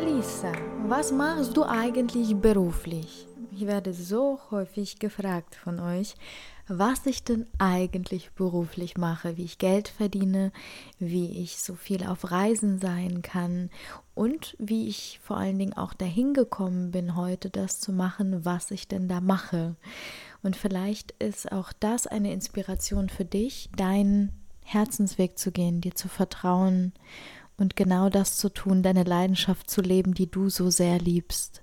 Alisa, was machst du eigentlich beruflich? Ich werde so häufig gefragt von euch, was ich denn eigentlich beruflich mache, wie ich Geld verdiene, wie ich so viel auf Reisen sein kann und wie ich vor allen Dingen auch dahin gekommen bin, heute das zu machen, was ich denn da mache. Und vielleicht ist auch das eine Inspiration für dich, deinen Herzensweg zu gehen, dir zu vertrauen und genau das zu tun, deine Leidenschaft zu leben, die du so sehr liebst.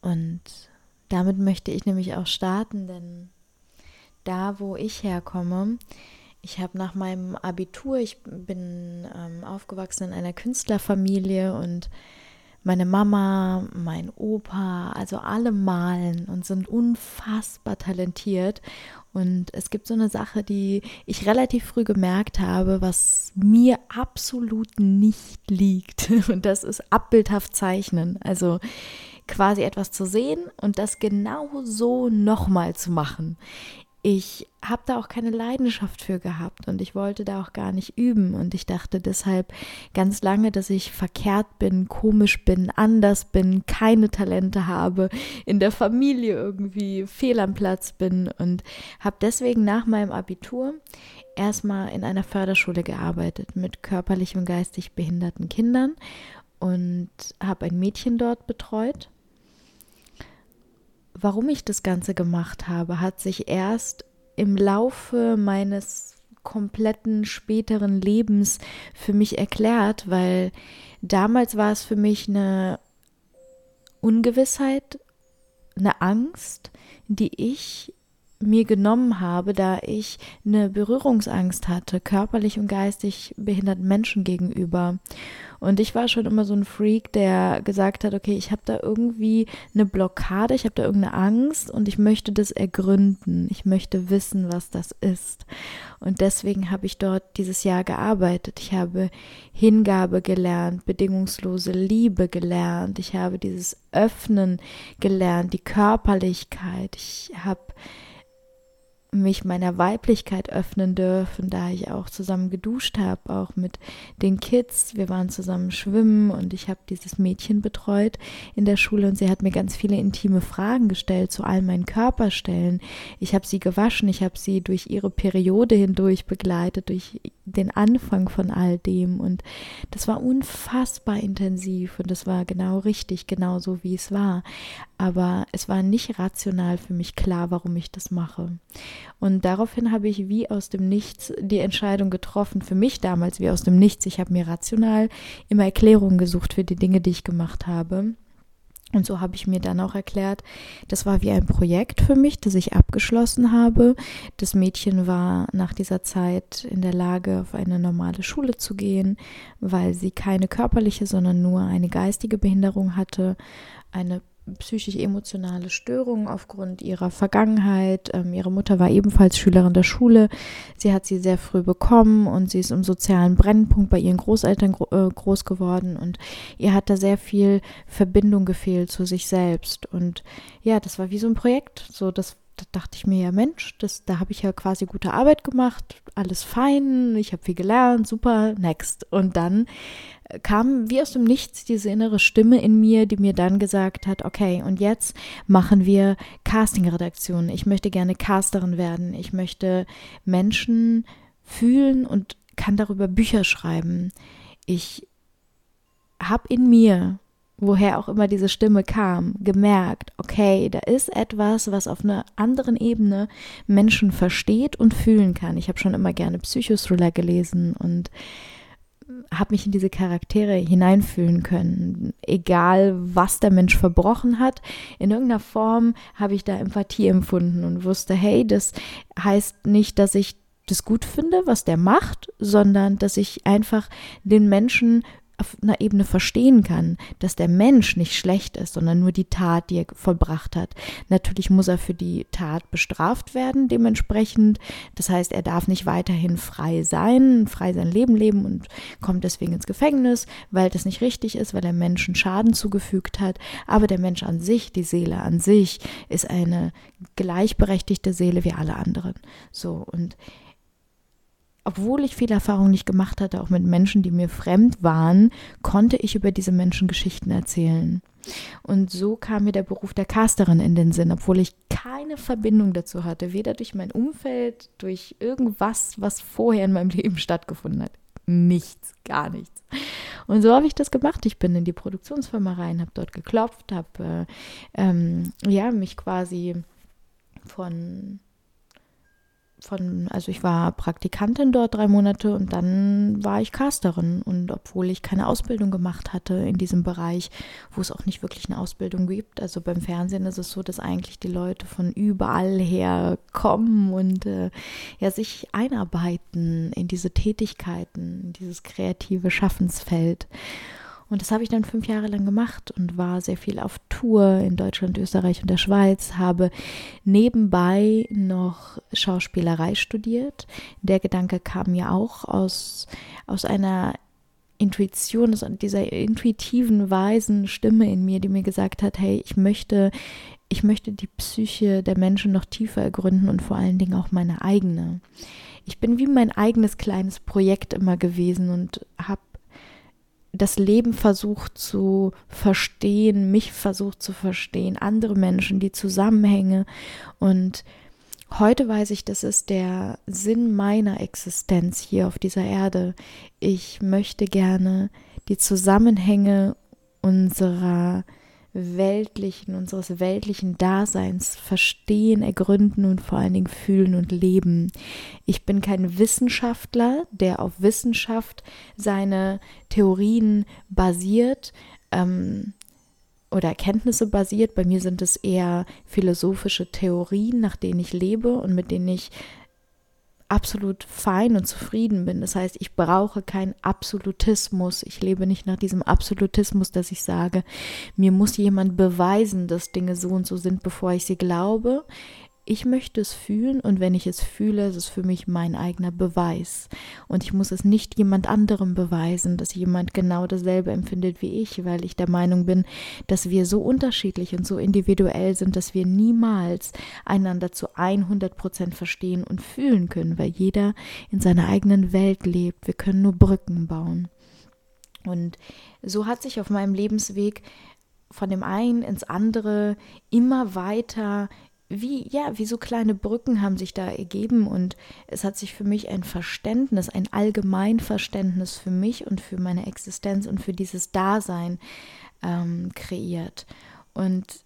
Und damit möchte ich nämlich auch starten, denn da, wo ich herkomme, ich habe nach meinem Abitur, ich bin ähm, aufgewachsen in einer Künstlerfamilie und meine Mama, mein Opa, also alle malen und sind unfassbar talentiert. Und es gibt so eine Sache, die ich relativ früh gemerkt habe, was mir absolut nicht liegt. Und das ist abbildhaft zeichnen. Also quasi etwas zu sehen und das genau so nochmal zu machen ich habe da auch keine Leidenschaft für gehabt und ich wollte da auch gar nicht üben. Und ich dachte deshalb ganz lange, dass ich verkehrt bin, komisch bin, anders bin, keine Talente habe, in der Familie irgendwie fehl am Platz bin. Und habe deswegen nach meinem Abitur erstmal in einer Förderschule gearbeitet mit körperlich und geistig behinderten Kindern und habe ein Mädchen dort betreut warum ich das Ganze gemacht habe, hat sich erst im Laufe meines kompletten späteren Lebens für mich erklärt, weil damals war es für mich eine Ungewissheit, eine Angst, die ich mir genommen habe, da ich eine Berührungsangst hatte, körperlich und geistig behinderten Menschen gegenüber. Und ich war schon immer so ein Freak, der gesagt hat, okay, ich habe da irgendwie eine Blockade, ich habe da irgendeine Angst und ich möchte das ergründen. Ich möchte wissen, was das ist. Und deswegen habe ich dort dieses Jahr gearbeitet. Ich habe Hingabe gelernt, bedingungslose Liebe gelernt. Ich habe dieses Öffnen gelernt, die Körperlichkeit. Ich habe mich meiner Weiblichkeit öffnen dürfen, da ich auch zusammen geduscht habe, auch mit den Kids. Wir waren zusammen schwimmen und ich habe dieses Mädchen betreut in der Schule und sie hat mir ganz viele intime Fragen gestellt zu all meinen Körperstellen. Ich habe sie gewaschen, ich habe sie durch ihre Periode hindurch begleitet, durch den Anfang von all dem und das war unfassbar intensiv und das war genau richtig, genau so wie es war. Aber es war nicht rational für mich klar, warum ich das mache. Und daraufhin habe ich wie aus dem Nichts die Entscheidung getroffen, für mich damals wie aus dem Nichts. Ich habe mir rational immer Erklärungen gesucht für die Dinge, die ich gemacht habe. Und so habe ich mir dann auch erklärt, das war wie ein Projekt für mich, das ich abgeschlossen habe. Das Mädchen war nach dieser Zeit in der Lage, auf eine normale Schule zu gehen, weil sie keine körperliche, sondern nur eine geistige Behinderung hatte, eine psychisch-emotionale Störungen aufgrund ihrer Vergangenheit. Ähm, ihre Mutter war ebenfalls Schülerin der Schule. Sie hat sie sehr früh bekommen und sie ist im sozialen Brennpunkt bei ihren Großeltern gro äh, groß geworden und ihr hat da sehr viel Verbindung gefehlt zu sich selbst. Und ja, das war wie so ein Projekt. So, das da dachte ich mir ja, Mensch, das, da habe ich ja quasi gute Arbeit gemacht, alles fein, ich habe viel gelernt, super, next. Und dann äh, kam wie aus dem Nichts diese innere Stimme in mir, die mir dann gesagt hat, okay, und jetzt machen wir Casting-Redaktion. Ich möchte gerne Casterin werden. Ich möchte Menschen fühlen und kann darüber Bücher schreiben. Ich habe in mir woher auch immer diese Stimme kam, gemerkt, okay, da ist etwas, was auf einer anderen Ebene Menschen versteht und fühlen kann. Ich habe schon immer gerne Psychothriller gelesen und habe mich in diese Charaktere hineinfühlen können. Egal, was der Mensch verbrochen hat, in irgendeiner Form habe ich da Empathie empfunden und wusste, hey, das heißt nicht, dass ich das gut finde, was der macht, sondern dass ich einfach den Menschen auf einer Ebene verstehen kann, dass der Mensch nicht schlecht ist, sondern nur die Tat, die er vollbracht hat. Natürlich muss er für die Tat bestraft werden, dementsprechend. Das heißt, er darf nicht weiterhin frei sein, frei sein Leben leben und kommt deswegen ins Gefängnis, weil das nicht richtig ist, weil er Menschen Schaden zugefügt hat. Aber der Mensch an sich, die Seele an sich, ist eine gleichberechtigte Seele wie alle anderen. So und obwohl ich viele Erfahrungen nicht gemacht hatte, auch mit Menschen, die mir fremd waren, konnte ich über diese Menschen Geschichten erzählen. Und so kam mir der Beruf der Casterin in den Sinn, obwohl ich keine Verbindung dazu hatte, weder durch mein Umfeld, durch irgendwas, was vorher in meinem Leben stattgefunden hat. Nichts, gar nichts. Und so habe ich das gemacht. Ich bin in die Produktionsfirma rein, habe dort geklopft, habe äh, ähm, ja, mich quasi von von, also ich war Praktikantin dort drei Monate und dann war ich Casterin. Und obwohl ich keine Ausbildung gemacht hatte in diesem Bereich, wo es auch nicht wirklich eine Ausbildung gibt, also beim Fernsehen ist es so, dass eigentlich die Leute von überall her kommen und äh, ja sich einarbeiten in diese Tätigkeiten, in dieses kreative Schaffensfeld. Und das habe ich dann fünf Jahre lang gemacht und war sehr viel auf Tour in Deutschland, Österreich und der Schweiz, habe nebenbei noch Schauspielerei studiert. Der Gedanke kam ja auch aus, aus einer Intuition, dieser intuitiven, weisen Stimme in mir, die mir gesagt hat, hey, ich möchte, ich möchte die Psyche der Menschen noch tiefer ergründen und vor allen Dingen auch meine eigene. Ich bin wie mein eigenes kleines Projekt immer gewesen und habe das Leben versucht zu verstehen, mich versucht zu verstehen, andere Menschen, die Zusammenhänge. Und heute weiß ich, das ist der Sinn meiner Existenz hier auf dieser Erde. Ich möchte gerne die Zusammenhänge unserer weltlichen, unseres weltlichen Daseins verstehen, ergründen und vor allen Dingen fühlen und leben. Ich bin kein Wissenschaftler, der auf Wissenschaft seine Theorien basiert. Ähm, oder Erkenntnisse basiert. Bei mir sind es eher philosophische Theorien, nach denen ich lebe und mit denen ich absolut fein und zufrieden bin. Das heißt, ich brauche keinen Absolutismus. Ich lebe nicht nach diesem Absolutismus, dass ich sage, mir muss jemand beweisen, dass Dinge so und so sind, bevor ich sie glaube ich möchte es fühlen und wenn ich es fühle, ist es für mich mein eigener Beweis. Und ich muss es nicht jemand anderem beweisen, dass jemand genau dasselbe empfindet wie ich, weil ich der Meinung bin, dass wir so unterschiedlich und so individuell sind, dass wir niemals einander zu 100 Prozent verstehen und fühlen können, weil jeder in seiner eigenen Welt lebt. Wir können nur Brücken bauen. Und so hat sich auf meinem Lebensweg von dem einen ins andere immer weiter wie, ja, wie so kleine Brücken haben sich da ergeben und es hat sich für mich ein Verständnis, ein Allgemeinverständnis für mich und für meine Existenz und für dieses Dasein ähm, kreiert. Und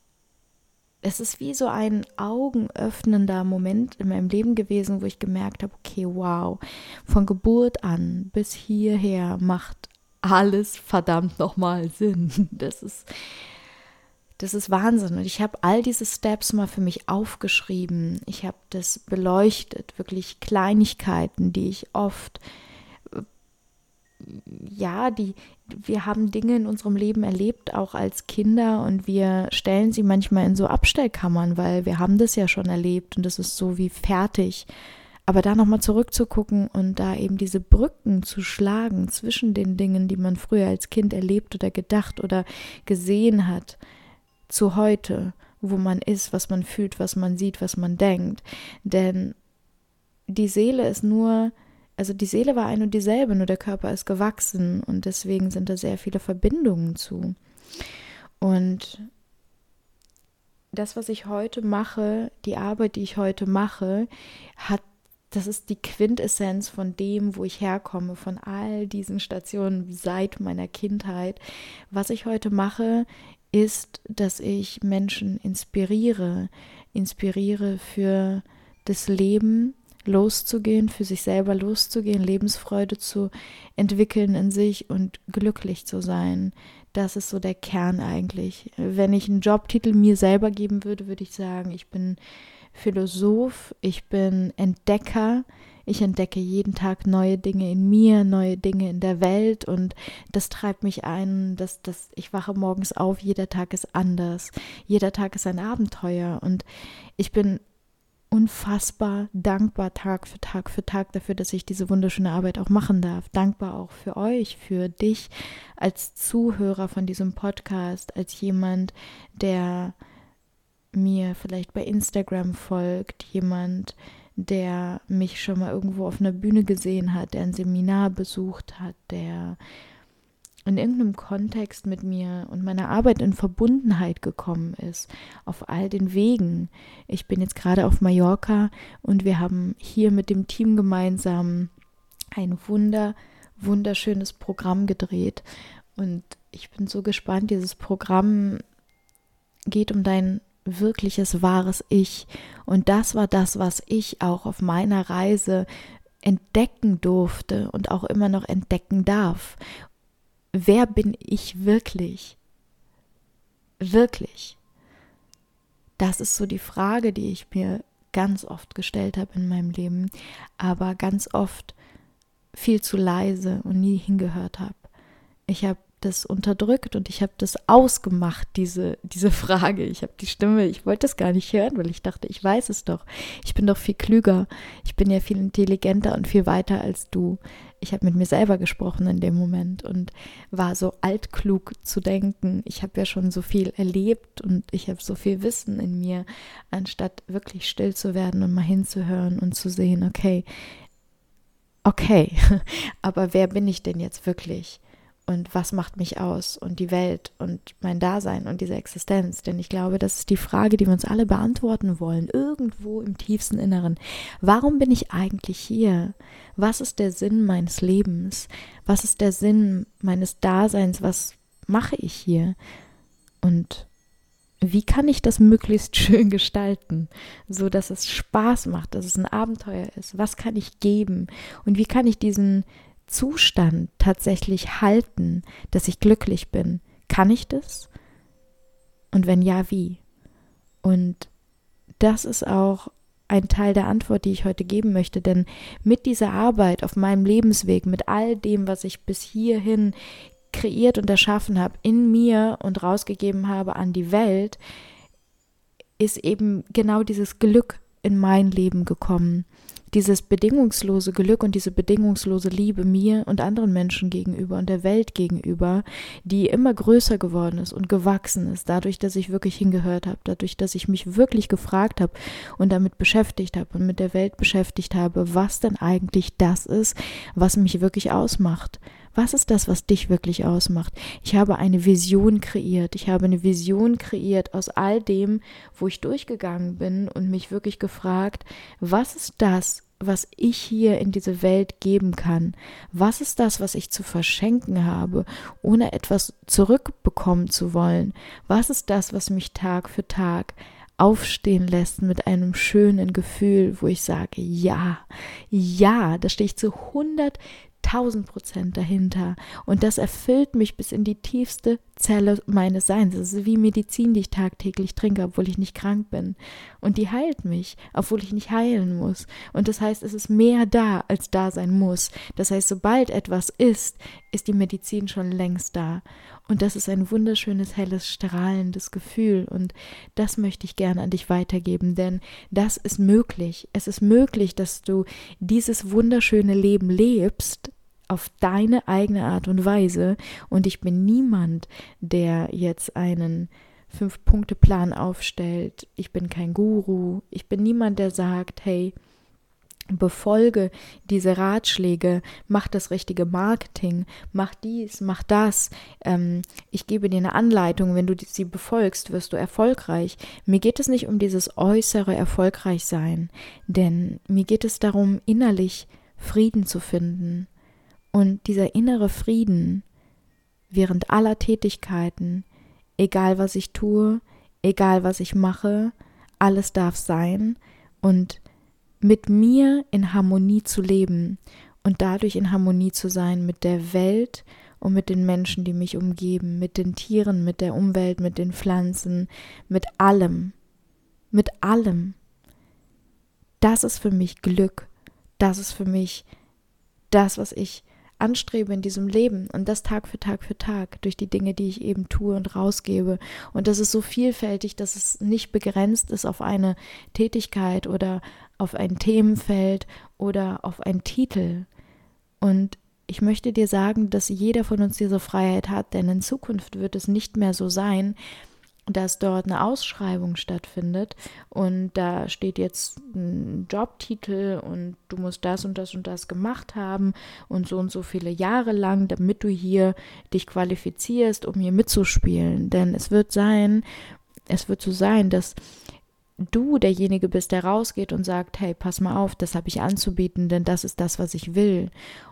es ist wie so ein augenöffnender Moment in meinem Leben gewesen, wo ich gemerkt habe, okay, wow, von Geburt an bis hierher macht alles verdammt nochmal Sinn. Das ist das ist Wahnsinn. Und ich habe all diese Steps mal für mich aufgeschrieben. Ich habe das beleuchtet, wirklich Kleinigkeiten, die ich oft, ja, die, wir haben Dinge in unserem Leben erlebt, auch als Kinder, und wir stellen sie manchmal in so Abstellkammern, weil wir haben das ja schon erlebt und das ist so wie fertig. Aber da nochmal zurückzugucken und da eben diese Brücken zu schlagen zwischen den Dingen, die man früher als Kind erlebt oder gedacht oder gesehen hat, zu heute, wo man ist, was man fühlt, was man sieht, was man denkt. Denn die Seele ist nur, also die Seele war ein und dieselbe, nur der Körper ist gewachsen und deswegen sind da sehr viele Verbindungen zu. Und das, was ich heute mache, die Arbeit, die ich heute mache, hat das ist die Quintessenz von dem, wo ich herkomme, von all diesen Stationen seit meiner Kindheit. Was ich heute mache, ist, dass ich Menschen inspiriere, inspiriere für das Leben loszugehen, für sich selber loszugehen, Lebensfreude zu entwickeln in sich und glücklich zu sein. Das ist so der Kern eigentlich. Wenn ich einen Jobtitel mir selber geben würde, würde ich sagen, ich bin Philosoph, ich bin Entdecker, ich entdecke jeden Tag neue Dinge in mir, neue Dinge in der Welt und das treibt mich ein, dass, dass ich wache morgens auf, jeder Tag ist anders, jeder Tag ist ein Abenteuer und ich bin unfassbar dankbar Tag für Tag für Tag dafür, dass ich diese wunderschöne Arbeit auch machen darf. Dankbar auch für euch, für dich als Zuhörer von diesem Podcast, als jemand, der mir vielleicht bei Instagram folgt, jemand, der mich schon mal irgendwo auf einer Bühne gesehen hat, der ein Seminar besucht hat, der in irgendeinem Kontext mit mir und meiner Arbeit in Verbundenheit gekommen ist, auf all den Wegen. Ich bin jetzt gerade auf Mallorca und wir haben hier mit dem Team gemeinsam ein wunder, wunderschönes Programm gedreht. Und ich bin so gespannt, dieses Programm geht um dein wirkliches, wahres Ich. Und das war das, was ich auch auf meiner Reise entdecken durfte und auch immer noch entdecken darf wer bin ich wirklich? Wirklich. Das ist so die Frage, die ich mir ganz oft gestellt habe in meinem Leben, aber ganz oft viel zu leise und nie hingehört habe. Ich habe das unterdrückt und ich habe das ausgemacht, diese, diese Frage. Ich habe die Stimme, ich wollte es gar nicht hören, weil ich dachte, ich weiß es doch. Ich bin doch viel klüger. Ich bin ja viel intelligenter und viel weiter als du. Ich habe mit mir selber gesprochen in dem Moment und war so altklug zu denken. Ich habe ja schon so viel erlebt und ich habe so viel Wissen in mir, anstatt wirklich still zu werden und mal hinzuhören und zu sehen, okay, okay, aber wer bin ich denn jetzt wirklich? Und was macht mich aus und die Welt und mein Dasein und diese Existenz. Denn ich glaube, das ist die Frage, die wir uns alle beantworten wollen, irgendwo im tiefsten Inneren. Warum bin ich eigentlich hier? Was ist der Sinn meines Lebens? Was ist der Sinn meines Daseins? Was mache ich hier? Und wie kann ich das möglichst schön gestalten, so dass es Spaß macht, dass es ein Abenteuer ist? Was kann ich geben? Und wie kann ich diesen Zustand tatsächlich halten, dass ich glücklich bin? Kann ich das? Und wenn ja, wie? Und das ist auch ein Teil der Antwort, die ich heute geben möchte, denn mit dieser Arbeit auf meinem Lebensweg, mit all dem, was ich bis hierhin kreiert und erschaffen habe, in mir und rausgegeben habe an die Welt, ist eben genau dieses Glück in mein Leben gekommen dieses bedingungslose Glück und diese bedingungslose Liebe mir und anderen Menschen gegenüber und der Welt gegenüber, die immer größer geworden ist und gewachsen ist, dadurch, dass ich wirklich hingehört habe, dadurch, dass ich mich wirklich gefragt habe und damit beschäftigt habe und mit der Welt beschäftigt habe, was denn eigentlich das ist, was mich wirklich ausmacht. Was ist das, was dich wirklich ausmacht? Ich habe eine Vision kreiert. Ich habe eine Vision kreiert aus all dem, wo ich durchgegangen bin und mich wirklich gefragt, was ist das, was ich hier in diese Welt geben kann? Was ist das, was ich zu verschenken habe, ohne etwas zurückbekommen zu wollen? Was ist das, was mich Tag für Tag aufstehen lässt mit einem schönen Gefühl, wo ich sage, ja, ja, da stehe ich zu 100 1000 Prozent dahinter. Und das erfüllt mich bis in die tiefste Zelle meines Seins. Das ist wie Medizin, die ich tagtäglich trinke, obwohl ich nicht krank bin. Und die heilt mich, obwohl ich nicht heilen muss. Und das heißt, es ist mehr da, als da sein muss. Das heißt, sobald etwas ist, ist die Medizin schon längst da. Und das ist ein wunderschönes, helles, strahlendes Gefühl. Und das möchte ich gerne an dich weitergeben, denn das ist möglich. Es ist möglich, dass du dieses wunderschöne Leben lebst auf deine eigene Art und Weise. Und ich bin niemand, der jetzt einen Fünf-Punkte-Plan aufstellt. Ich bin kein Guru. Ich bin niemand, der sagt, hey, befolge diese Ratschläge, mach das richtige Marketing, mach dies, mach das. Ähm, ich gebe dir eine Anleitung, wenn du sie befolgst, wirst du erfolgreich. Mir geht es nicht um dieses äußere Erfolgreichsein, denn mir geht es darum, innerlich Frieden zu finden. Und dieser innere Frieden während aller Tätigkeiten, egal was ich tue, egal was ich mache, alles darf sein und mit mir in Harmonie zu leben und dadurch in Harmonie zu sein mit der Welt und mit den Menschen, die mich umgeben, mit den Tieren, mit der Umwelt, mit den Pflanzen, mit allem, mit allem. Das ist für mich Glück, das ist für mich das, was ich anstrebe in diesem Leben und das Tag für Tag für Tag durch die Dinge, die ich eben tue und rausgebe. Und das ist so vielfältig, dass es nicht begrenzt ist auf eine Tätigkeit oder auf ein Themenfeld oder auf einen Titel. Und ich möchte dir sagen, dass jeder von uns diese Freiheit hat, denn in Zukunft wird es nicht mehr so sein, dass dort eine Ausschreibung stattfindet und da steht jetzt ein Jobtitel und du musst das und das und das gemacht haben und so und so viele Jahre lang, damit du hier dich qualifizierst, um hier mitzuspielen. Denn es wird sein, es wird so sein, dass du derjenige bist, der rausgeht und sagt, hey, pass mal auf, das habe ich anzubieten, denn das ist das, was ich will.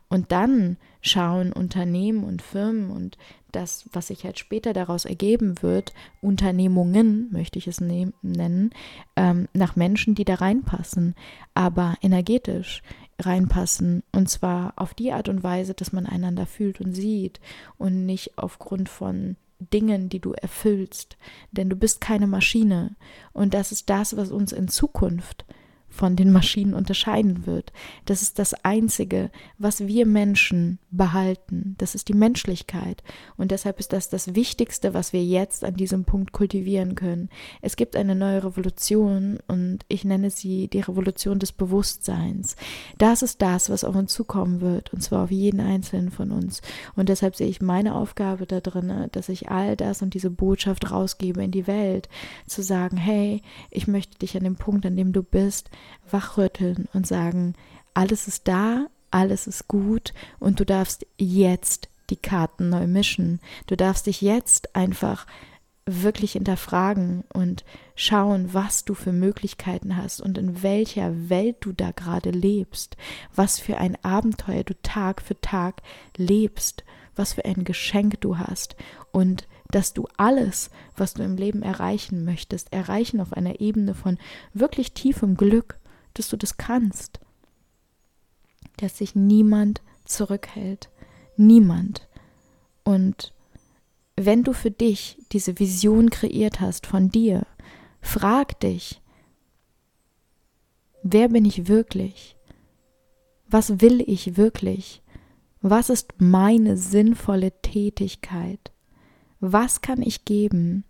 Und dann schauen Unternehmen und Firmen und das, was sich halt später daraus ergeben wird, Unternehmungen, möchte ich es ne nennen, ähm, nach Menschen, die da reinpassen, aber energetisch reinpassen. Und zwar auf die Art und Weise, dass man einander fühlt und sieht und nicht aufgrund von Dingen, die du erfüllst. Denn du bist keine Maschine. Und das ist das, was uns in Zukunft von den Maschinen unterscheiden wird. Das ist das Einzige, was wir Menschen behalten. Das ist die Menschlichkeit. Und deshalb ist das das Wichtigste, was wir jetzt an diesem Punkt kultivieren können. Es gibt eine neue Revolution und ich nenne sie die Revolution des Bewusstseins. Das ist das, was auf uns zukommen wird, und zwar auf jeden einzelnen von uns. Und deshalb sehe ich meine Aufgabe da drin, dass ich all das und diese Botschaft rausgebe in die Welt, zu sagen, hey, ich möchte dich an dem Punkt, an dem du bist, wachrütteln und sagen, alles ist da, alles ist gut und du darfst jetzt die Karten neu mischen. Du darfst dich jetzt einfach wirklich hinterfragen und schauen, was du für Möglichkeiten hast und in welcher Welt du da gerade lebst, was für ein Abenteuer du Tag für Tag lebst, was für ein Geschenk du hast. Und dass du alles, was du im Leben erreichen möchtest, erreichen auf einer Ebene von wirklich tiefem Glück dass du das kannst. Dass sich niemand zurückhält. Niemand. Und wenn du für dich diese Vision kreiert hast von dir, frag dich, wer bin ich wirklich? Was will ich wirklich? Was ist meine sinnvolle Tätigkeit? Was kann ich geben?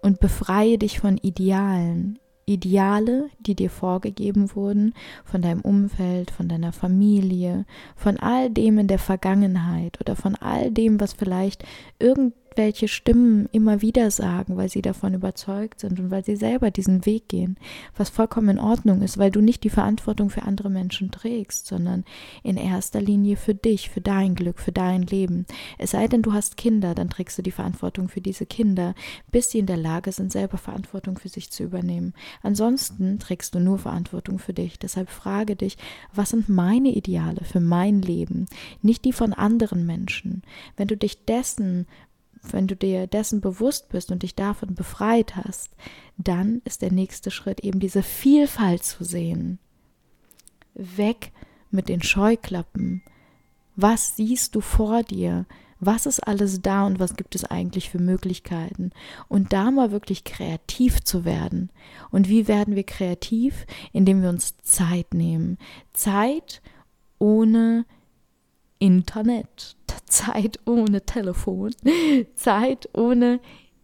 Und befreie dich von Idealen, Ideale, die dir vorgegeben wurden, von deinem Umfeld, von deiner Familie, von all dem in der Vergangenheit oder von all dem, was vielleicht irgend welche Stimmen immer wieder sagen, weil sie davon überzeugt sind und weil sie selber diesen Weg gehen, was vollkommen in Ordnung ist, weil du nicht die Verantwortung für andere Menschen trägst, sondern in erster Linie für dich, für dein Glück, für dein Leben. Es sei denn, du hast Kinder, dann trägst du die Verantwortung für diese Kinder, bis sie in der Lage sind, selber Verantwortung für sich zu übernehmen. Ansonsten trägst du nur Verantwortung für dich. Deshalb frage dich, was sind meine Ideale für mein Leben, nicht die von anderen Menschen. Wenn du dich dessen wenn du dir dessen bewusst bist und dich davon befreit hast, dann ist der nächste Schritt eben diese Vielfalt zu sehen. Weg mit den Scheuklappen. Was siehst du vor dir? Was ist alles da und was gibt es eigentlich für Möglichkeiten? Und da mal wirklich kreativ zu werden. Und wie werden wir kreativ? Indem wir uns Zeit nehmen. Zeit ohne Internet, Zeit ohne Telefon, Zeit ohne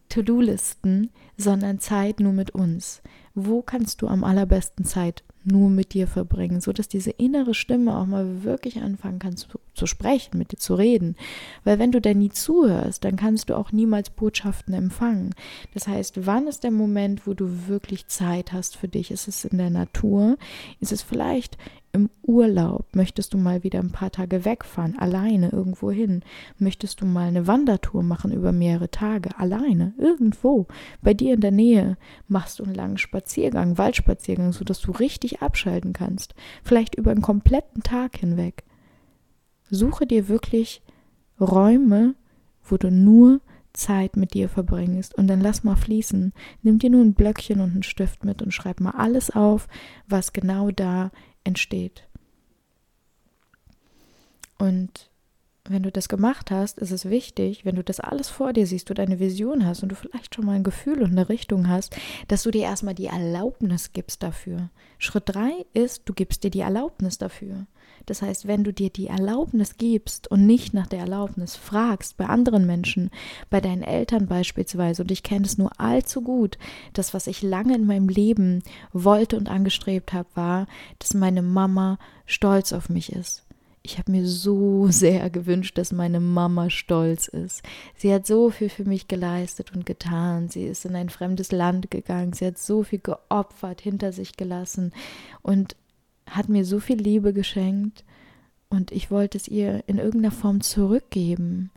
To-Do-Listen, sondern Zeit nur mit uns. Wo kannst du am allerbesten Zeit nur mit dir verbringen, so dass diese innere Stimme auch mal wirklich anfangen kann zu, zu, sprechen, mit dir zu reden. Weil wenn du da nie zuhörst, dann kannst du auch niemals Botschaften empfangen. Das heißt, wann ist der Moment, wo du wirklich Zeit hast für dich? Ist es in der Natur? Ist es vielleicht im Urlaub? Möchtest du mal wieder ein paar Tage wegfahren, alleine irgendwo hin? Möchtest du mal eine Wandertour machen über mehrere Tage, alleine, irgendwo? Bei dir in der Nähe machst du einen langen Spaziergang, Waldspaziergang, sodass du richtig abschalten kannst. Vielleicht über einen kompletten Tag hinweg. Suche dir wirklich Räume, wo du nur Zeit mit dir verbringst und dann lass mal fließen. Nimm dir nur ein Blöckchen und einen Stift mit und schreib mal alles auf, was genau da entsteht. Und wenn du das gemacht hast, ist es wichtig, wenn du das alles vor dir siehst, du deine Vision hast und du vielleicht schon mal ein Gefühl und eine Richtung hast, dass du dir erstmal die Erlaubnis gibst dafür. Schritt drei ist, du gibst dir die Erlaubnis dafür. Das heißt, wenn du dir die Erlaubnis gibst und nicht nach der Erlaubnis fragst, bei anderen Menschen, bei deinen Eltern beispielsweise, und ich kenne es nur allzu gut, das, was ich lange in meinem Leben wollte und angestrebt habe, war, dass meine Mama stolz auf mich ist ich habe mir so sehr gewünscht, dass meine Mama stolz ist. Sie hat so viel für mich geleistet und getan. Sie ist in ein fremdes Land gegangen. Sie hat so viel geopfert, hinter sich gelassen und hat mir so viel Liebe geschenkt. Und ich wollte es ihr in irgendeiner Form zurückgeben.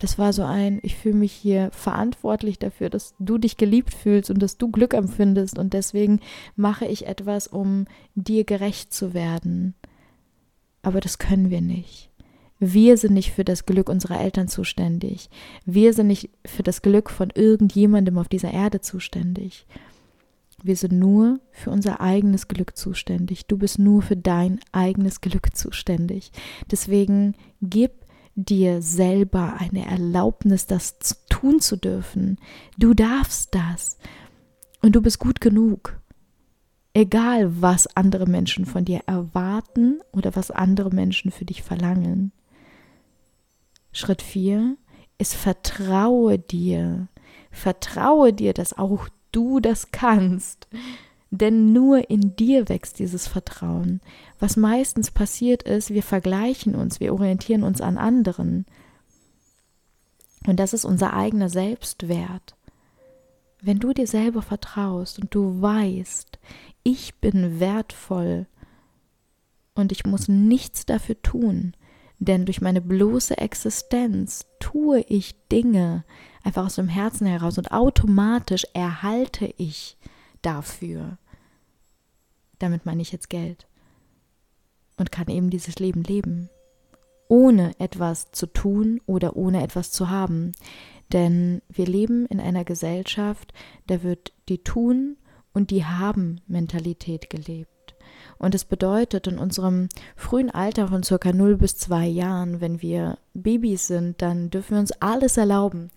Das war so ein, ich fühle mich hier verantwortlich dafür, dass du dich geliebt fühlst und dass du Glück empfindest. Und deswegen mache ich etwas, um dir gerecht zu werden aber das können wir nicht. Wir sind nicht für das Glück unserer Eltern zuständig. Wir sind nicht für das Glück von irgendjemandem auf dieser Erde zuständig. Wir sind nur für unser eigenes Glück zuständig. Du bist nur für dein eigenes Glück zuständig. Deswegen gib dir selber eine Erlaubnis, das tun zu dürfen. Du darfst das. Und du bist gut genug. Egal, was andere Menschen von dir erwarten oder was andere Menschen für dich verlangen. Schritt 4 ist vertraue dir. Vertraue dir, dass auch du das kannst. Denn nur in dir wächst dieses Vertrauen. Was meistens passiert ist, wir vergleichen uns, wir orientieren uns an anderen. Und das ist unser eigener Selbstwert. Wenn du dir selber vertraust und du weißt, ich bin wertvoll und ich muss nichts dafür tun, denn durch meine bloße Existenz tue ich Dinge einfach aus dem Herzen heraus und automatisch erhalte ich dafür. Damit meine ich jetzt Geld und kann eben dieses Leben leben, ohne etwas zu tun oder ohne etwas zu haben. Denn wir leben in einer Gesellschaft, da wird die Tun- und die Haben-Mentalität gelebt. Und es bedeutet, in unserem frühen Alter von circa 0 bis 2 Jahren, wenn wir Babys sind, dann dürfen wir uns alles erlauben.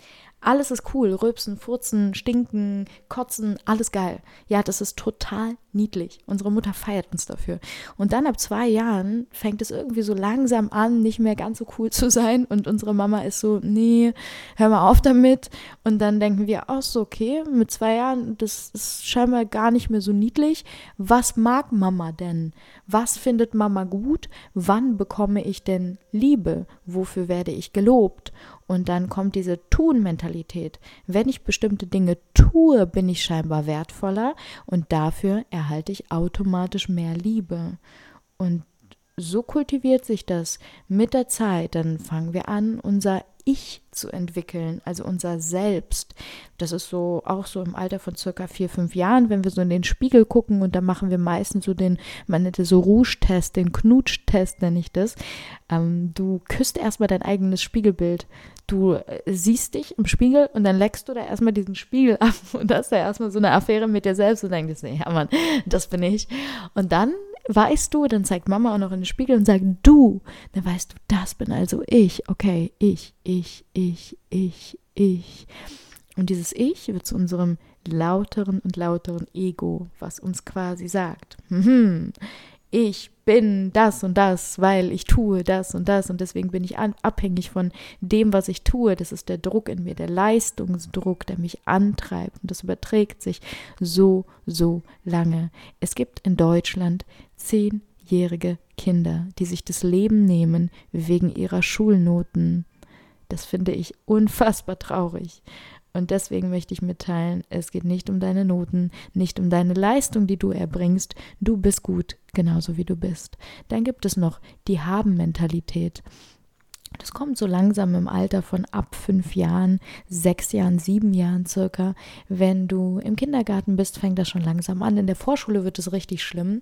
Alles ist cool. Rülpsen, furzen, stinken, kotzen, alles geil. Ja, das ist total niedlich. Unsere Mutter feiert uns dafür. Und dann ab zwei Jahren fängt es irgendwie so langsam an, nicht mehr ganz so cool zu sein. Und unsere Mama ist so, nee, hör mal auf damit. Und dann denken wir, ach so, okay, mit zwei Jahren, das ist scheinbar gar nicht mehr so niedlich. Was mag Mama denn? Was findet Mama gut? Wann bekomme ich denn Liebe? Wofür werde ich gelobt? Und dann kommt diese Tun-Mentalität. Wenn ich bestimmte Dinge tue, bin ich scheinbar wertvoller und dafür erhalte ich automatisch mehr Liebe. Und so kultiviert sich das mit der Zeit. Dann fangen wir an, unser ich zu entwickeln, also unser Selbst. Das ist so auch so im Alter von circa vier, fünf Jahren, wenn wir so in den Spiegel gucken und da machen wir meistens so den, man nennt es so Rouge-Test, den Knutsch-Test nenne ich das. Ähm, du küsst erstmal dein eigenes Spiegelbild. Du äh, siehst dich im Spiegel und dann leckst du da erstmal diesen Spiegel ab und hast da erstmal so eine Affäre mit dir selbst und denkst, nee, ja Mann, das bin ich. Und dann weißt du, dann zeigt Mama auch noch in den Spiegel und sagt du, dann weißt du, das bin also ich. Okay, ich, ich, ich, ich, ich. Und dieses Ich wird zu unserem lauteren und lauteren Ego, was uns quasi sagt, hm, ich bin das und das, weil ich tue das und das und deswegen bin ich abhängig von dem, was ich tue. Das ist der Druck in mir, der Leistungsdruck, der mich antreibt und das überträgt sich so, so lange. Es gibt in Deutschland zehnjährige Kinder, die sich das Leben nehmen wegen ihrer Schulnoten. Das finde ich unfassbar traurig. Und deswegen möchte ich mitteilen, es geht nicht um deine Noten, nicht um deine Leistung, die du erbringst. Du bist gut, genauso wie du bist. Dann gibt es noch die Haben-Mentalität. Das kommt so langsam im Alter von ab fünf Jahren, sechs Jahren, sieben Jahren circa. Wenn du im Kindergarten bist, fängt das schon langsam an. In der Vorschule wird es richtig schlimm,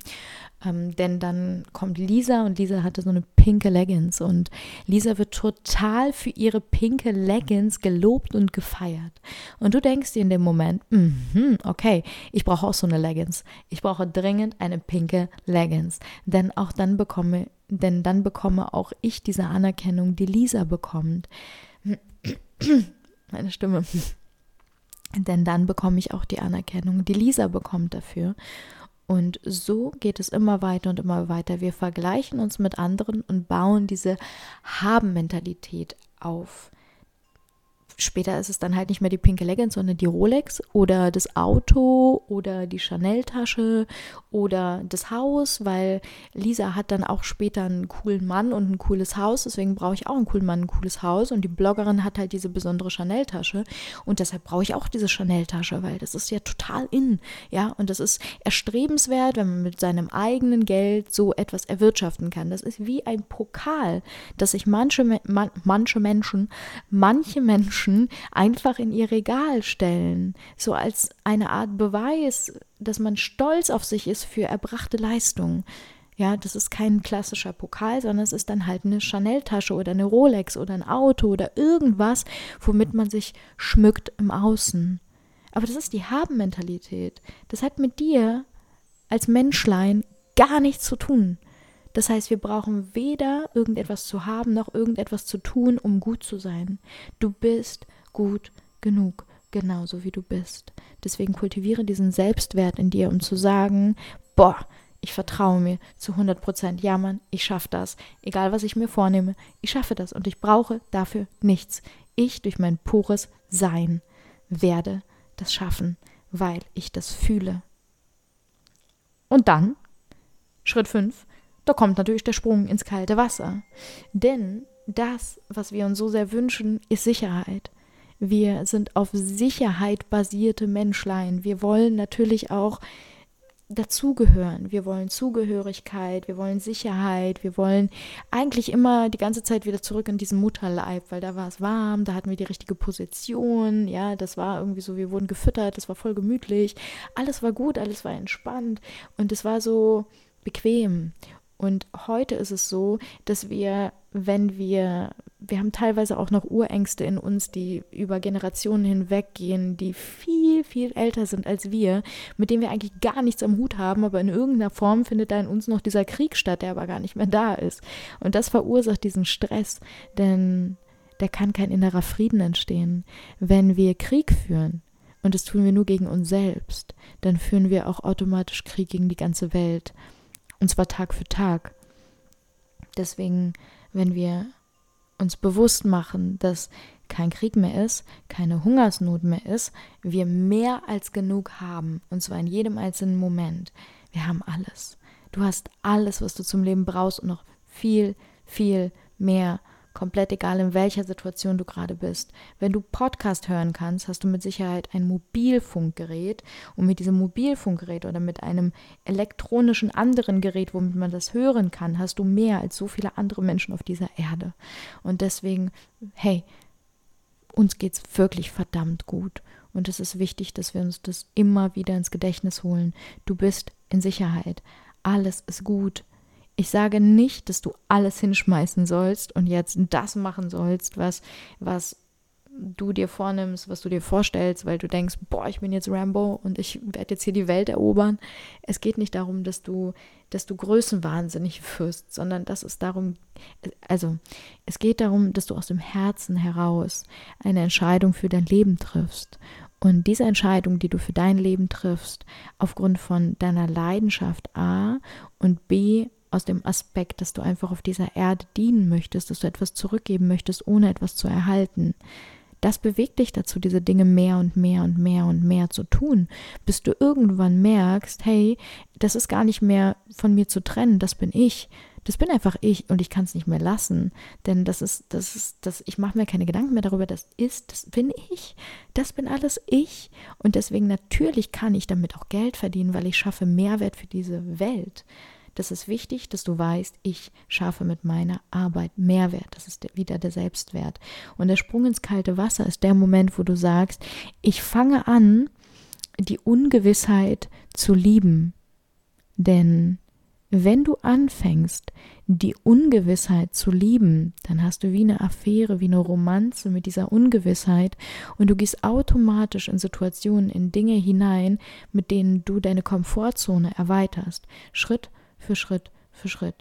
ähm, denn dann kommt Lisa und Lisa hatte so eine pinke Leggings und Lisa wird total für ihre pinke Leggings gelobt und gefeiert. Und du denkst dir in dem Moment, mm okay, ich brauche auch so eine Leggings. Ich brauche dringend eine pinke Leggings, denn auch dann bekomme denn dann bekomme auch ich diese Anerkennung, die Lisa bekommt. Meine Stimme. Denn dann bekomme ich auch die Anerkennung, die Lisa bekommt dafür. Und so geht es immer weiter und immer weiter. Wir vergleichen uns mit anderen und bauen diese Haben-Mentalität auf. Später ist es dann halt nicht mehr die pinke Leggings, sondern die Rolex oder das Auto oder die Chanel-Tasche oder das Haus, weil Lisa hat dann auch später einen coolen Mann und ein cooles Haus, deswegen brauche ich auch einen coolen Mann, ein cooles Haus. Und die Bloggerin hat halt diese besondere Chanel-Tasche. Und deshalb brauche ich auch diese Chanel-Tasche, weil das ist ja total in, ja, und das ist erstrebenswert, wenn man mit seinem eigenen Geld so etwas erwirtschaften kann. Das ist wie ein Pokal, dass sich manche, man, manche Menschen, manche Menschen Menschen einfach in ihr Regal stellen, so als eine Art Beweis, dass man stolz auf sich ist für erbrachte Leistungen. Ja, das ist kein klassischer Pokal, sondern es ist dann halt eine Chanel-Tasche oder eine Rolex oder ein Auto oder irgendwas, womit man sich schmückt im Außen. Aber das ist die Haben-Mentalität. Das hat mit dir als Menschlein gar nichts zu tun. Das heißt, wir brauchen weder irgendetwas zu haben noch irgendetwas zu tun, um gut zu sein. Du bist gut genug, genauso wie du bist. Deswegen kultiviere diesen Selbstwert in dir, um zu sagen, boah, ich vertraue mir zu 100 Prozent. Ja, Mann, ich schaffe das. Egal, was ich mir vornehme, ich schaffe das und ich brauche dafür nichts. Ich durch mein pures Sein werde das schaffen, weil ich das fühle. Und dann, Schritt 5, da kommt natürlich der Sprung ins kalte Wasser. Denn das, was wir uns so sehr wünschen, ist Sicherheit. Wir sind auf Sicherheit basierte Menschlein. Wir wollen natürlich auch dazugehören. Wir wollen Zugehörigkeit, wir wollen Sicherheit, wir wollen eigentlich immer die ganze Zeit wieder zurück in diesen Mutterleib, weil da war es warm, da hatten wir die richtige Position, ja, das war irgendwie so, wir wurden gefüttert, das war voll gemütlich, alles war gut, alles war entspannt und es war so bequem. Und heute ist es so, dass wir, wenn wir, wir haben teilweise auch noch Urängste in uns, die über Generationen hinweg gehen, die viel, viel älter sind als wir, mit denen wir eigentlich gar nichts am Hut haben, aber in irgendeiner Form findet da in uns noch dieser Krieg statt, der aber gar nicht mehr da ist. Und das verursacht diesen Stress, denn da kann kein innerer Frieden entstehen. Wenn wir Krieg führen, und das tun wir nur gegen uns selbst, dann führen wir auch automatisch Krieg gegen die ganze Welt. Und zwar Tag für Tag. Deswegen, wenn wir uns bewusst machen, dass kein Krieg mehr ist, keine Hungersnot mehr ist, wir mehr als genug haben. Und zwar in jedem einzelnen Moment. Wir haben alles. Du hast alles, was du zum Leben brauchst und noch viel, viel mehr komplett egal, in welcher Situation du gerade bist. Wenn du Podcast hören kannst, hast du mit Sicherheit ein Mobilfunkgerät und mit diesem Mobilfunkgerät oder mit einem elektronischen anderen Gerät, womit man das hören kann, hast du mehr als so viele andere Menschen auf dieser Erde. Und deswegen, hey, uns geht's wirklich verdammt gut. Und es ist wichtig, dass wir uns das immer wieder ins Gedächtnis holen. Du bist in Sicherheit. Alles ist gut. Ich sage nicht, dass du alles hinschmeißen sollst und jetzt das machen sollst, was, was du dir vornimmst, was du dir vorstellst, weil du denkst, boah, ich bin jetzt Rambo und ich werde jetzt hier die Welt erobern. Es geht nicht darum, dass du, dass du größenwahnsinnig wirst, sondern dass es darum, also es geht darum, dass du aus dem Herzen heraus eine Entscheidung für dein Leben triffst. Und diese Entscheidung, die du für dein Leben triffst, aufgrund von deiner Leidenschaft A und B aus dem Aspekt, dass du einfach auf dieser Erde dienen möchtest, dass du etwas zurückgeben möchtest, ohne etwas zu erhalten. Das bewegt dich dazu, diese Dinge mehr und mehr und mehr und mehr zu tun, bis du irgendwann merkst, hey, das ist gar nicht mehr von mir zu trennen, das bin ich. Das bin einfach ich und ich kann es nicht mehr lassen, denn das ist, das ist, das, ich mache mir keine Gedanken mehr darüber, das ist, das bin ich, das bin alles ich und deswegen natürlich kann ich damit auch Geld verdienen, weil ich schaffe Mehrwert für diese Welt. Das ist wichtig, dass du weißt, ich schaffe mit meiner Arbeit Mehrwert. Das ist wieder der Selbstwert. Und der Sprung ins kalte Wasser ist der Moment, wo du sagst, ich fange an, die Ungewissheit zu lieben. Denn wenn du anfängst, die Ungewissheit zu lieben, dann hast du wie eine Affäre, wie eine Romanze mit dieser Ungewissheit und du gehst automatisch in Situationen, in Dinge hinein, mit denen du deine Komfortzone erweiterst. Schritt für Schritt für Schritt.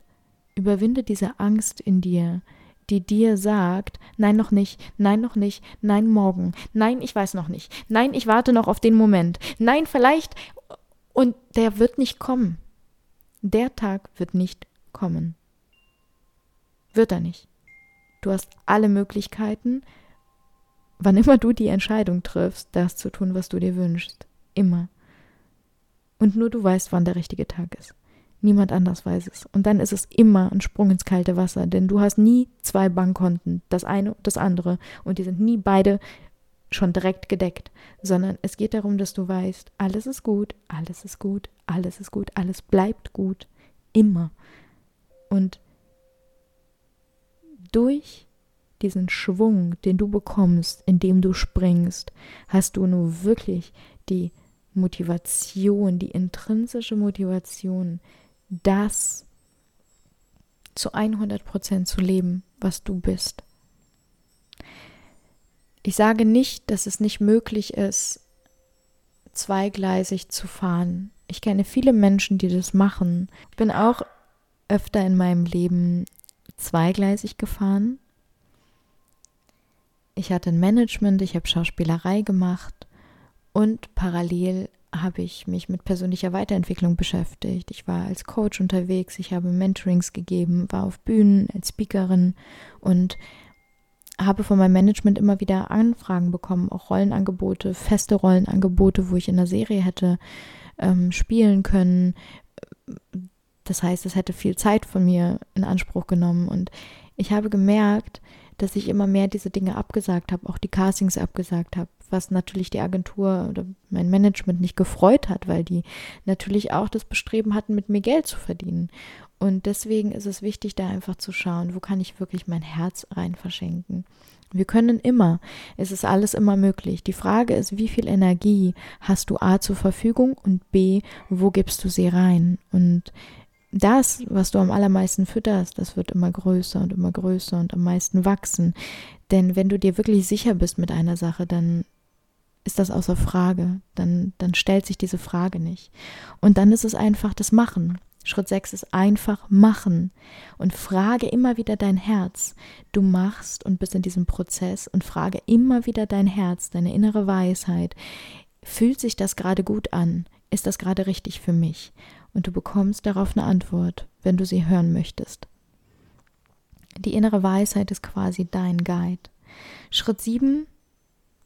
Überwinde diese Angst in dir, die dir sagt, nein noch nicht, nein noch nicht, nein morgen, nein ich weiß noch nicht, nein ich warte noch auf den Moment, nein vielleicht und der wird nicht kommen. Der Tag wird nicht kommen. Wird er nicht. Du hast alle Möglichkeiten, wann immer du die Entscheidung triffst, das zu tun, was du dir wünschst. Immer. Und nur du weißt, wann der richtige Tag ist. Niemand anders weiß es. Und dann ist es immer ein Sprung ins kalte Wasser, denn du hast nie zwei Bankkonten, das eine und das andere. Und die sind nie beide schon direkt gedeckt, sondern es geht darum, dass du weißt, alles ist gut, alles ist gut, alles ist gut, alles bleibt gut. Immer. Und durch diesen Schwung, den du bekommst, indem du springst, hast du nur wirklich die Motivation, die intrinsische Motivation, das zu 100 Prozent zu leben, was du bist. Ich sage nicht, dass es nicht möglich ist, zweigleisig zu fahren. Ich kenne viele Menschen, die das machen. Ich bin auch öfter in meinem Leben zweigleisig gefahren. Ich hatte ein Management, ich habe Schauspielerei gemacht und parallel habe ich mich mit persönlicher Weiterentwicklung beschäftigt. Ich war als Coach unterwegs, ich habe Mentorings gegeben, war auf Bühnen als Speakerin und habe von meinem Management immer wieder Anfragen bekommen, auch Rollenangebote, feste Rollenangebote, wo ich in der Serie hätte ähm, spielen können. Das heißt, es hätte viel Zeit von mir in Anspruch genommen und ich habe gemerkt, dass ich immer mehr diese Dinge abgesagt habe, auch die Castings abgesagt habe, was natürlich die Agentur oder mein Management nicht gefreut hat, weil die natürlich auch das Bestreben hatten, mit mir Geld zu verdienen. Und deswegen ist es wichtig, da einfach zu schauen, wo kann ich wirklich mein Herz rein verschenken. Wir können immer, es ist alles immer möglich. Die Frage ist, wie viel Energie hast du A zur Verfügung und B, wo gibst du sie rein? Und das, was du am allermeisten fütterst, das wird immer größer und immer größer und am meisten wachsen. Denn wenn du dir wirklich sicher bist mit einer Sache, dann ist das außer Frage. Dann, dann stellt sich diese Frage nicht. Und dann ist es einfach das Machen. Schritt 6 ist einfach machen und frage immer wieder dein Herz. Du machst und bist in diesem Prozess und frage immer wieder dein Herz, deine innere Weisheit. Fühlt sich das gerade gut an? Ist das gerade richtig für mich? und du bekommst darauf eine Antwort, wenn du sie hören möchtest. Die innere Weisheit ist quasi dein Guide. Schritt 7.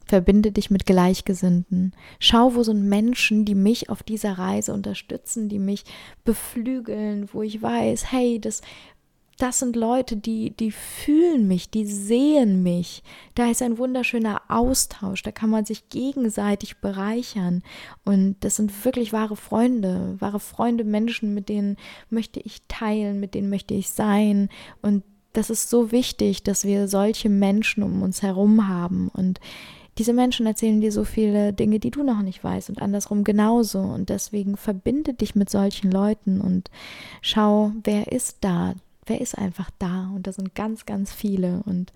Verbinde dich mit Gleichgesinnten. Schau, wo sind Menschen, die mich auf dieser Reise unterstützen, die mich beflügeln, wo ich weiß, hey, das das sind Leute, die, die fühlen mich, die sehen mich. Da ist ein wunderschöner Austausch, da kann man sich gegenseitig bereichern. Und das sind wirklich wahre Freunde, wahre Freunde, Menschen, mit denen möchte ich teilen, mit denen möchte ich sein. Und das ist so wichtig, dass wir solche Menschen um uns herum haben. Und diese Menschen erzählen dir so viele Dinge, die du noch nicht weißt und andersrum genauso. Und deswegen verbinde dich mit solchen Leuten und schau, wer ist da wer ist einfach da? Und da sind ganz, ganz viele. Und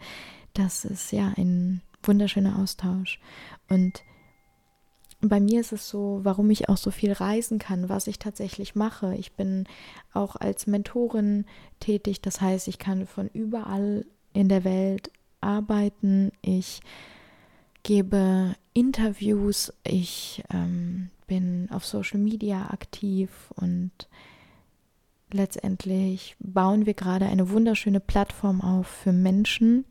das ist ja ein wunderschöner Austausch. Und bei mir ist es so, warum ich auch so viel reisen kann, was ich tatsächlich mache. Ich bin auch als Mentorin tätig, das heißt, ich kann von überall in der Welt arbeiten. Ich gebe Interviews, ich ähm, bin auf Social Media aktiv und letztendlich bauen wir gerade eine wunderschöne Plattform auf für Menschen,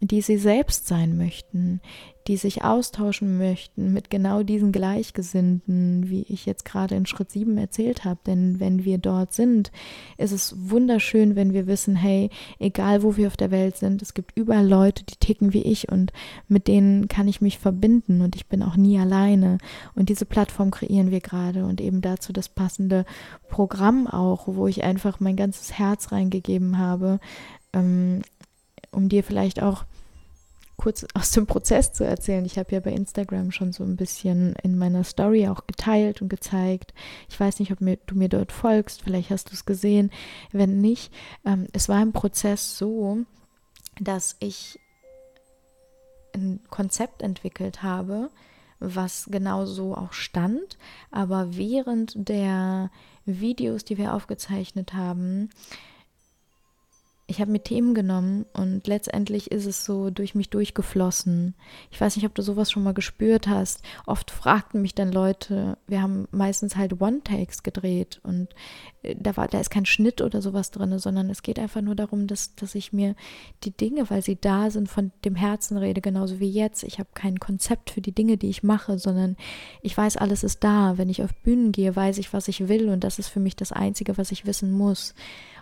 die sie selbst sein möchten, die sich austauschen möchten mit genau diesen Gleichgesinnten, wie ich jetzt gerade in Schritt 7 erzählt habe. Denn wenn wir dort sind, ist es wunderschön, wenn wir wissen, hey, egal wo wir auf der Welt sind, es gibt überall Leute, die ticken wie ich und mit denen kann ich mich verbinden und ich bin auch nie alleine. Und diese Plattform kreieren wir gerade und eben dazu das passende Programm auch, wo ich einfach mein ganzes Herz reingegeben habe, ähm, um dir vielleicht auch kurz aus dem Prozess zu erzählen. Ich habe ja bei Instagram schon so ein bisschen in meiner Story auch geteilt und gezeigt. Ich weiß nicht, ob mir, du mir dort folgst, vielleicht hast du es gesehen. Wenn nicht, ähm, es war im Prozess so, dass ich ein Konzept entwickelt habe, was genau so auch stand. Aber während der Videos, die wir aufgezeichnet haben, ich habe mir Themen genommen und letztendlich ist es so durch mich durchgeflossen. Ich weiß nicht, ob du sowas schon mal gespürt hast. Oft fragten mich dann Leute, wir haben meistens halt One-Takes gedreht und äh, da, war, da ist kein Schnitt oder sowas drin, sondern es geht einfach nur darum, dass, dass ich mir die Dinge, weil sie da sind, von dem Herzen rede, genauso wie jetzt. Ich habe kein Konzept für die Dinge, die ich mache, sondern ich weiß, alles ist da. Wenn ich auf Bühnen gehe, weiß ich, was ich will und das ist für mich das Einzige, was ich wissen muss.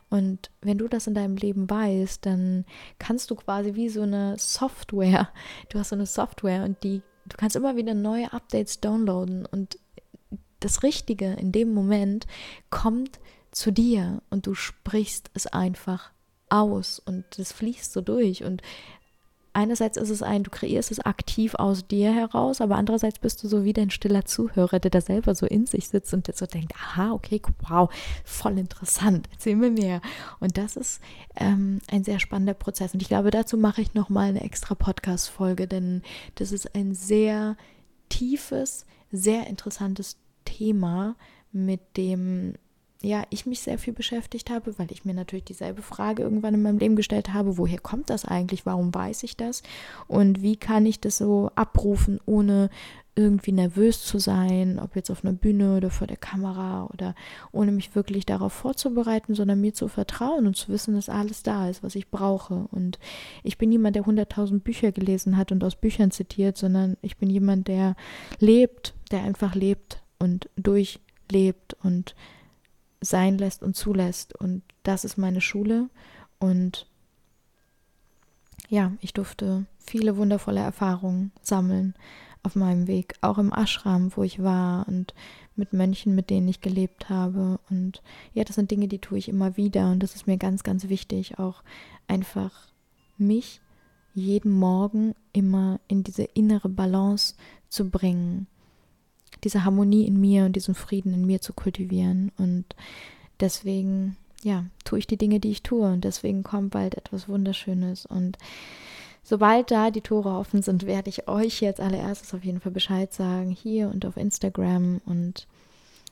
Und wenn du das in deinem Leben weißt, dann kannst du quasi wie so eine Software, du hast so eine Software und die, du kannst immer wieder neue Updates downloaden und das Richtige in dem Moment kommt zu dir und du sprichst es einfach aus und es fließt so durch und einerseits ist es ein, du kreierst es aktiv aus dir heraus, aber andererseits bist du so wie ein stiller Zuhörer, der da selber so in sich sitzt und der so denkt, aha, okay, wow, voll interessant, erzähl mir mehr. Und das ist ähm, ein sehr spannender Prozess. Und ich glaube, dazu mache ich nochmal eine extra Podcast-Folge, denn das ist ein sehr tiefes, sehr interessantes Thema, mit dem ja, ich mich sehr viel beschäftigt habe, weil ich mir natürlich dieselbe Frage irgendwann in meinem Leben gestellt habe, woher kommt das eigentlich, warum weiß ich das und wie kann ich das so abrufen, ohne irgendwie nervös zu sein, ob jetzt auf einer Bühne oder vor der Kamera oder ohne mich wirklich darauf vorzubereiten, sondern mir zu vertrauen und zu wissen, dass alles da ist, was ich brauche. Und ich bin niemand, der hunderttausend Bücher gelesen hat und aus Büchern zitiert, sondern ich bin jemand, der lebt, der einfach lebt und durchlebt und sein lässt und zulässt. Und das ist meine Schule. Und ja, ich durfte viele wundervolle Erfahrungen sammeln auf meinem Weg, auch im Ashram, wo ich war und mit Mönchen, mit denen ich gelebt habe. Und ja, das sind Dinge, die tue ich immer wieder. Und das ist mir ganz, ganz wichtig, auch einfach mich jeden Morgen immer in diese innere Balance zu bringen diese Harmonie in mir und diesen Frieden in mir zu kultivieren. Und deswegen, ja, tue ich die Dinge, die ich tue. Und deswegen kommt bald etwas Wunderschönes. Und sobald da die Tore offen sind, werde ich euch jetzt allererstes auf jeden Fall Bescheid sagen, hier und auf Instagram. Und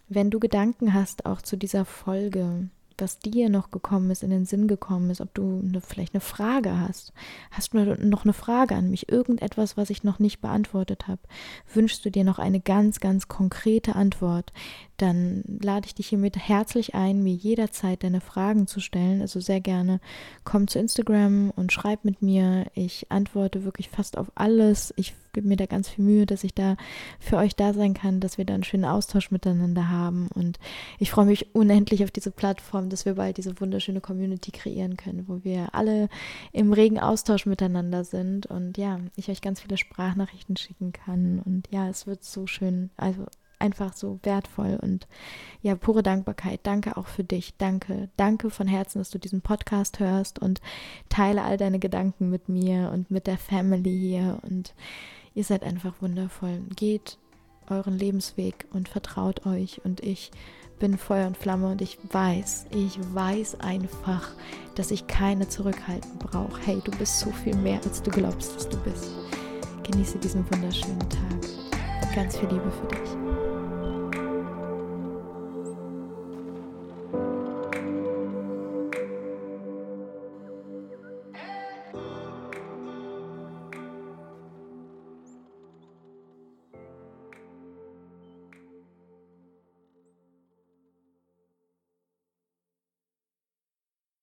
wenn du Gedanken hast, auch zu dieser Folge, was dir noch gekommen ist, in den Sinn gekommen ist, ob du eine, vielleicht eine Frage hast. Hast du noch eine Frage an mich? Irgendetwas, was ich noch nicht beantwortet habe? Wünschst du dir noch eine ganz, ganz konkrete Antwort? Dann lade ich dich hiermit herzlich ein, mir jederzeit deine Fragen zu stellen. Also sehr gerne komm zu Instagram und schreib mit mir. Ich antworte wirklich fast auf alles. Ich gebe mir da ganz viel Mühe, dass ich da für euch da sein kann, dass wir da einen schönen Austausch miteinander haben. Und ich freue mich unendlich auf diese Plattform, dass wir bald diese wunderschöne Community kreieren können, wo wir alle im regen Austausch miteinander sind und ja, ich euch ganz viele Sprachnachrichten schicken kann. Und ja, es wird so schön. Also einfach so wertvoll und ja, pure Dankbarkeit. Danke auch für dich. Danke. Danke von Herzen, dass du diesen Podcast hörst und teile all deine Gedanken mit mir und mit der Family hier und Ihr seid einfach wundervoll. Geht euren Lebensweg und vertraut euch. Und ich bin Feuer und Flamme und ich weiß, ich weiß einfach, dass ich keine Zurückhaltung brauche. Hey, du bist so viel mehr, als du glaubst, dass du bist. Genieße diesen wunderschönen Tag. Ganz viel Liebe für dich.